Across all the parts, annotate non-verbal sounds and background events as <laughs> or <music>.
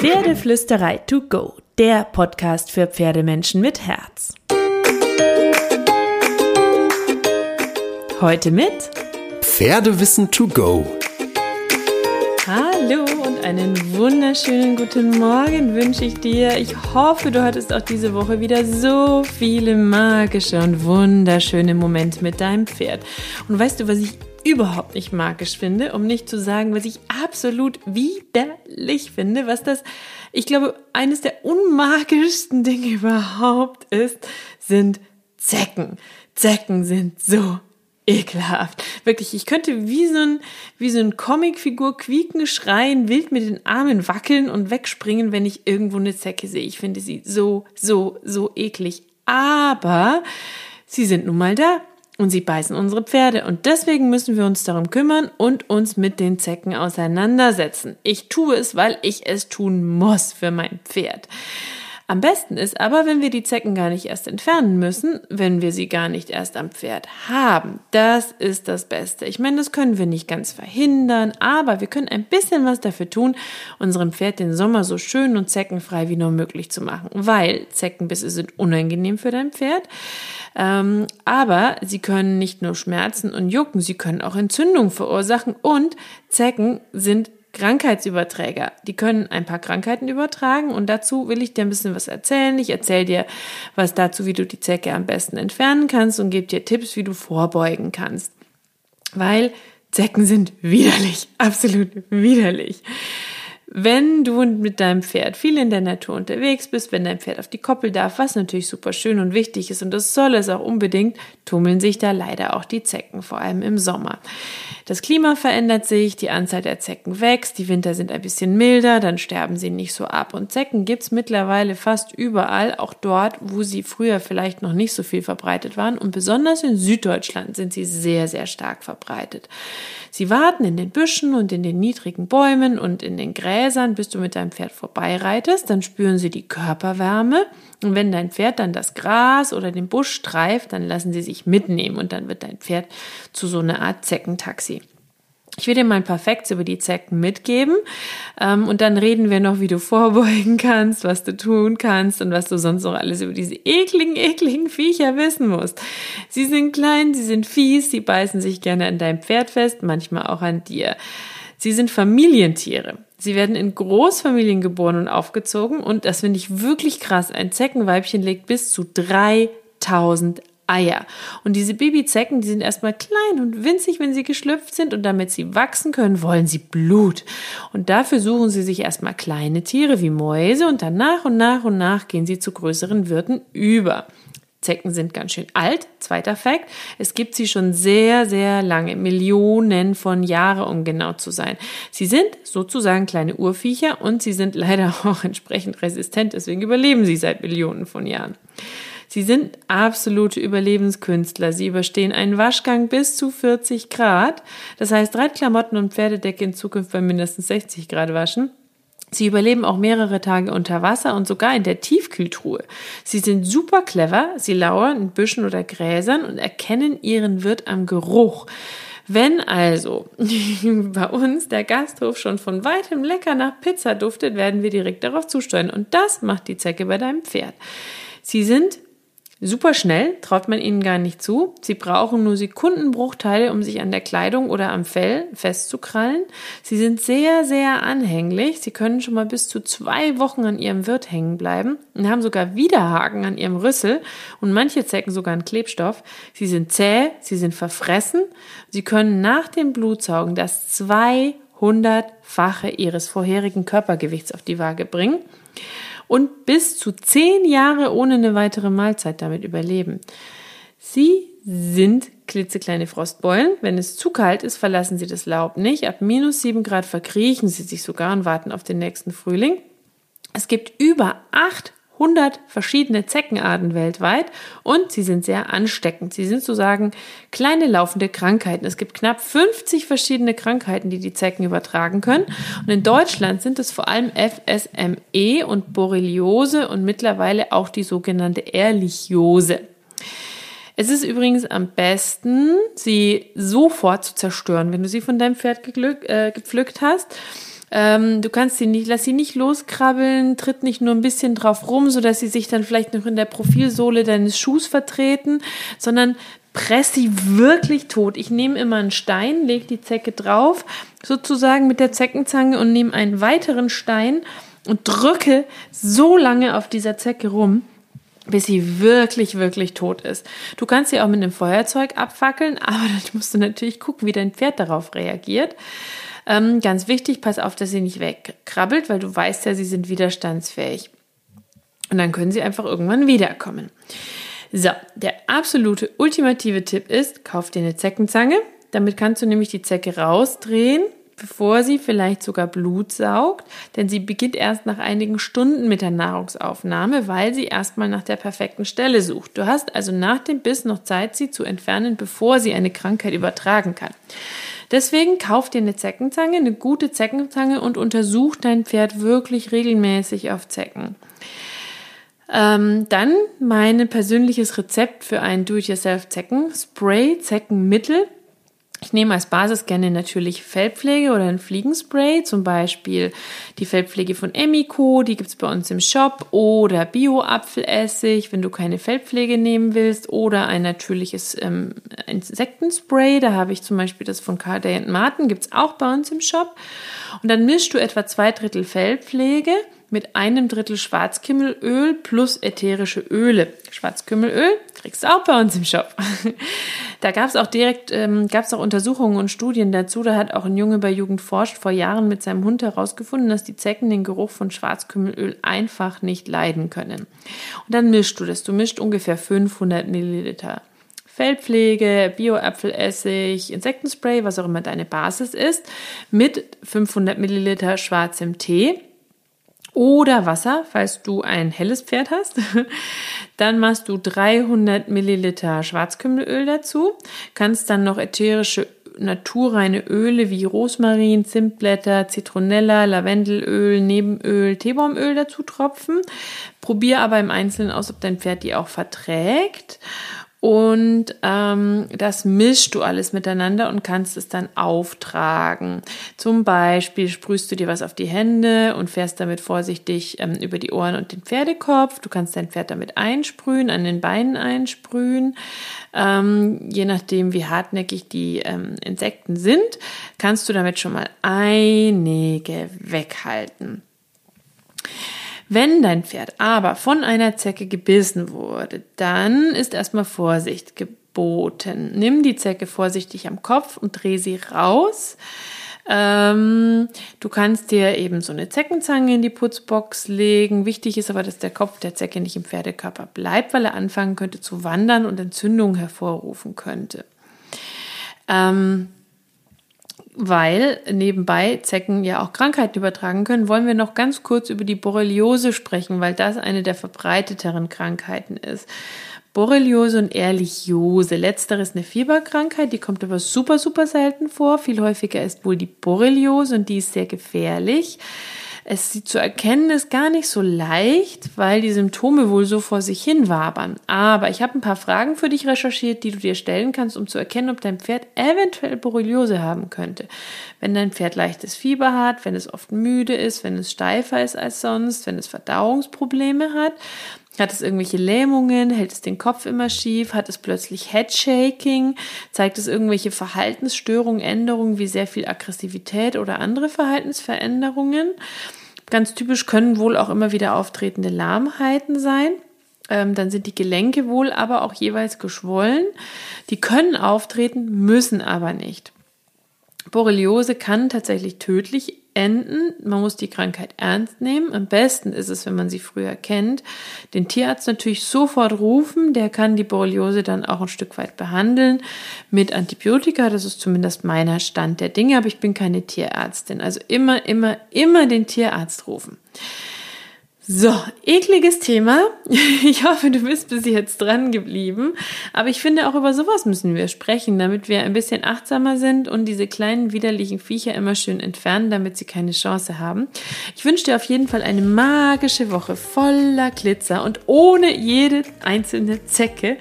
Pferdeflüsterei to go, der Podcast für Pferdemenschen mit Herz. Heute mit Pferdewissen to go. Hallo und einen wunderschönen guten Morgen wünsche ich dir. Ich hoffe, du hattest auch diese Woche wieder so viele magische und wunderschöne Momente mit deinem Pferd. Und weißt du, was ich überhaupt nicht magisch finde, um nicht zu sagen, was ich absolut widerlich finde, was das, ich glaube, eines der unmagischsten Dinge überhaupt ist, sind Zecken. Zecken sind so ekelhaft. Wirklich, ich könnte wie so ein, wie so ein Comicfigur quieken, schreien, wild mit den Armen wackeln und wegspringen, wenn ich irgendwo eine Zecke sehe. Ich finde sie so, so, so eklig. Aber sie sind nun mal da und sie beißen unsere Pferde und deswegen müssen wir uns darum kümmern und uns mit den Zecken auseinandersetzen. Ich tue es, weil ich es tun muss für mein Pferd. Am besten ist aber, wenn wir die Zecken gar nicht erst entfernen müssen, wenn wir sie gar nicht erst am Pferd haben. Das ist das Beste. Ich meine, das können wir nicht ganz verhindern, aber wir können ein bisschen was dafür tun, unserem Pferd den Sommer so schön und zeckenfrei wie nur möglich zu machen, weil Zeckenbisse sind unangenehm für dein Pferd. Ähm, aber sie können nicht nur Schmerzen und Jucken, sie können auch Entzündungen verursachen und Zecken sind Krankheitsüberträger. Die können ein paar Krankheiten übertragen und dazu will ich dir ein bisschen was erzählen. Ich erzähle dir was dazu, wie du die Zecke am besten entfernen kannst und gebe dir Tipps, wie du vorbeugen kannst. Weil Zecken sind widerlich, <laughs> absolut widerlich. Wenn du mit deinem Pferd viel in der Natur unterwegs bist, wenn dein Pferd auf die Koppel darf, was natürlich super schön und wichtig ist und das soll es auch unbedingt, tummeln sich da leider auch die Zecken, vor allem im Sommer. Das Klima verändert sich, die Anzahl der Zecken wächst, die Winter sind ein bisschen milder, dann sterben sie nicht so ab. Und Zecken gibt's mittlerweile fast überall, auch dort, wo sie früher vielleicht noch nicht so viel verbreitet waren. Und besonders in Süddeutschland sind sie sehr, sehr stark verbreitet. Sie warten in den Büschen und in den niedrigen Bäumen und in den Gräsern, bis du mit deinem Pferd vorbeireitest. Dann spüren sie die Körperwärme. Und wenn dein Pferd dann das Gras oder den Busch streift, dann lassen sie sich mitnehmen und dann wird dein Pferd zu so einer Art Zeckentaxi. Ich will dir mal ein paar Facts über die Zecken mitgeben ähm, und dann reden wir noch, wie du <laughs> vorbeugen kannst, was du tun kannst und was du sonst noch alles über diese ekligen, ekligen Viecher wissen musst. Sie sind klein, sie sind fies, sie beißen sich gerne an deinem Pferd fest, manchmal auch an dir. Sie sind Familientiere. Sie werden in Großfamilien geboren und aufgezogen und das finde ich wirklich krass. Ein Zeckenweibchen legt bis zu 3000 Eier. Und diese Babyzecken, die sind erstmal klein und winzig, wenn sie geschlüpft sind und damit sie wachsen können, wollen sie Blut. Und dafür suchen sie sich erstmal kleine Tiere wie Mäuse und dann nach und nach und nach gehen sie zu größeren Wirten über. Zecken sind ganz schön alt. Zweiter Fakt. Es gibt sie schon sehr, sehr lange. Millionen von Jahren, um genau zu sein. Sie sind sozusagen kleine Urviecher und sie sind <laughs> leider auch entsprechend resistent. Deswegen überleben sie seit Millionen von Jahren. Sie sind absolute Überlebenskünstler. Sie überstehen einen Waschgang bis zu 40 Grad. Das heißt, Reitklamotten und Pferdedecke in Zukunft bei mindestens 60 Grad waschen. Sie überleben auch mehrere Tage unter Wasser und sogar in der Tiefkühltruhe. Sie sind super clever, sie lauern in Büschen oder Gräsern und erkennen ihren Wirt am Geruch. Wenn also <laughs> bei uns der Gasthof schon von weitem lecker nach Pizza duftet, werden wir direkt darauf zusteuern. Und das macht die Zecke bei deinem Pferd. Sie sind Super schnell, traut man ihnen gar nicht zu. Sie brauchen nur Sekundenbruchteile, um sich an der Kleidung oder am Fell festzukrallen. Sie sind sehr, sehr anhänglich. Sie können schon mal bis zu zwei Wochen an ihrem Wirt hängen bleiben und haben sogar Widerhaken an ihrem Rüssel und manche Zecken sogar einen Klebstoff. Sie sind zäh, sie sind verfressen. Sie können nach dem Blutsaugen das 200-fache ihres vorherigen Körpergewichts auf die Waage bringen und bis zu zehn Jahre ohne eine weitere Mahlzeit damit überleben. Sie sind klitzekleine Frostbeulen. Wenn es zu kalt ist, verlassen sie das Laub nicht. Ab minus sieben Grad verkriechen sie sich sogar und warten auf den nächsten Frühling. Es gibt über acht 100 verschiedene Zeckenarten weltweit und sie sind sehr ansteckend. Sie sind sozusagen kleine laufende Krankheiten. Es gibt knapp 50 verschiedene Krankheiten, die die Zecken übertragen können. Und in Deutschland sind es vor allem FSME und Borreliose und mittlerweile auch die sogenannte Ehrlichiose. Es ist übrigens am besten, sie sofort zu zerstören, wenn du sie von deinem Pferd äh, gepflückt hast Ähm, du kannst sie nicht, lass sie nicht loskrabbeln, tritt nicht nur ein bisschen drauf rum, so dass sie sich dann vielleicht noch in der Profilsohle deines Schuhs vertreten, sondern press sie wirklich tot. Ich nehme immer einen Stein, lege die Zecke drauf, sozusagen mit der Zeckenzange und nehme einen weiteren Stein und drücke so lange auf dieser Zecke rum, bis sie wirklich, wirklich tot ist. Du kannst sie auch mit einem Feuerzeug abfackeln, <laughs> aber dann musst du natürlich gucken, wie dein Pferd darauf reagiert. Ähm, ganz wichtig, pass auf, dass sie nicht wegkrabbelt, weil du weißt ja, sie sind widerstandsfähig. Und dann können sie einfach irgendwann wiederkommen. So, der absolute ultimative Tipp ist, kauf dir eine Zeckenzange. Damit kannst du nämlich die Zecke rausdrehen bevor sie vielleicht sogar Blut saugt, denn sie beginnt erst nach einigen Stunden mit der Nahrungsaufnahme, weil sie erstmal nach der perfekten Stelle sucht. Du hast also nach dem Biss noch Zeit, sie zu entfernen, bevor sie eine Krankheit übertragen kann. Deswegen kauf dir eine Zeckenzange, eine gute Zeckenzange und untersuch dein Pferd wirklich regelmäßig auf Zecken. Ähm, dann mein persönliches Rezept für ein Do-it-yourself-Zecken-Spray, Zeckenmittel. Ich nehme als Basis gerne natürlich Fellpflege oder ein Fliegenspray, zum Beispiel die Fellpflege von Emiko, die gibt's bei uns im Shop, oder Bio-Apfelessig, wenn du keine Fellpflege nehmen willst, oder ein natürliches ähm, Insektenspray, da habe ich zum Beispiel das von Carday Martin, gibt's auch bei uns im Shop. Und dann mischst du etwa zwei Drittel Fellpflege mit einem Drittel Schwarzkümmelöl plus ätherische Öle. Schwarzkümmelöl kriegst du auch bei uns im Shop. <laughs> Da gab es auch direkt, ähm, gab es auch Untersuchungen und Studien dazu. Da hat auch ein Junge bei Jugend forscht vor Jahren mit seinem Hund herausgefunden, dass die Zecken den Geruch von Schwarzkümmelöl einfach nicht leiden können. Und dann mischst du das. Du mischt ungefähr 500 Milliliter Fellpflege, Bio-Apfelessig, Insektenspray, was auch immer deine Basis ist, mit 500 Milliliter schwarzem Tee oder Wasser, falls du ein helles Pferd hast. <laughs> Dann machst du 300 Milliliter Schwarzkümmelöl dazu, kannst dann noch ätherische naturreine Öle wie Rosmarin, Zimtblätter, Zitronella, Lavendelöl, Nebenöl, Teebaumöl dazu tropfen. Probier aber im Einzelnen aus, ob dein Pferd die auch verträgt. Und ähm, das mischst du alles miteinander und kannst es dann auftragen. Zum Beispiel sprühst du dir was auf die Hände und fährst damit vorsichtig ähm, über die Ohren und den Pferdekopf. Du kannst dein Pferd damit einsprühen, an den Beinen einsprühen. Ähm, je nachdem, wie hartnäckig die ähm, Insekten sind, kannst du damit schon mal einige weghalten. Wenn dein Pferd aber von einer Zecke gebissen wurde, dann ist erstmal Vorsicht geboten. Nimm die Zecke vorsichtig am Kopf und dreh sie raus. Ähm, du kannst dir eben so eine Zeckenzange in die Putzbox legen. Wichtig ist aber, dass der Kopf der Zecke nicht im Pferdekörper bleibt, weil er anfangen könnte zu wandern und Entzündungen hervorrufen könnte. Ähm, weil nebenbei Zecken ja auch Krankheiten übertragen können, wollen wir noch ganz kurz über die Borreliose sprechen, weil das eine der verbreiteteren Krankheiten ist. Borreliose und Ehrlichiose. Letzteres eine Fieberkrankheit, die kommt aber super, super selten vor. Viel häufiger ist wohl die Borreliose und die ist sehr gefährlich. Es sie zu erkennen ist gar nicht so leicht, weil die Symptome wohl so vor sich hin wabern. Aber ich habe ein paar Fragen für dich recherchiert, die du dir stellen kannst, um zu erkennen, ob dein Pferd eventuell Borreliose haben könnte. Wenn dein Pferd leichtes Fieber hat, wenn es oft müde ist, wenn es steifer ist als sonst, wenn es Verdauungsprobleme hat, hat es irgendwelche Lähmungen? Hält es den Kopf immer schief? Hat es plötzlich Headshaking? Zeigt es irgendwelche Verhaltensstörungen, Änderungen wie sehr viel Aggressivität oder andere Verhaltensveränderungen? Ganz typisch können wohl auch immer wieder auftretende Lahmheiten sein. Ähm, dann sind die Gelenke wohl aber auch jeweils geschwollen. Die können auftreten, müssen aber nicht. Borreliose kann tatsächlich tödlich enden. Man muss die Krankheit ernst nehmen. Am besten ist es, wenn man sie früher kennt, den Tierarzt natürlich sofort rufen. Der kann die Borreliose dann auch ein Stück weit behandeln mit Antibiotika. Das ist zumindest meiner Stand der Dinge, aber ich bin keine Tierärztin. Also immer, immer, immer den Tierarzt rufen. So, ekliges Thema. <laughs> Ich hoffe, du bist bis jetzt dran geblieben. Aber ich finde, auch über sowas müssen wir sprechen, damit wir ein bisschen achtsamer sind und diese kleinen widerlichen Viecher immer schön entfernen, damit sie keine Chance haben. Ich wünsche dir auf jeden Fall eine magische Woche voller Glitzer und ohne jede einzelne Zecke.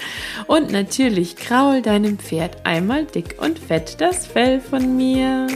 Und natürlich kraul deinem Pferd einmal dick und fett das Fell von mir.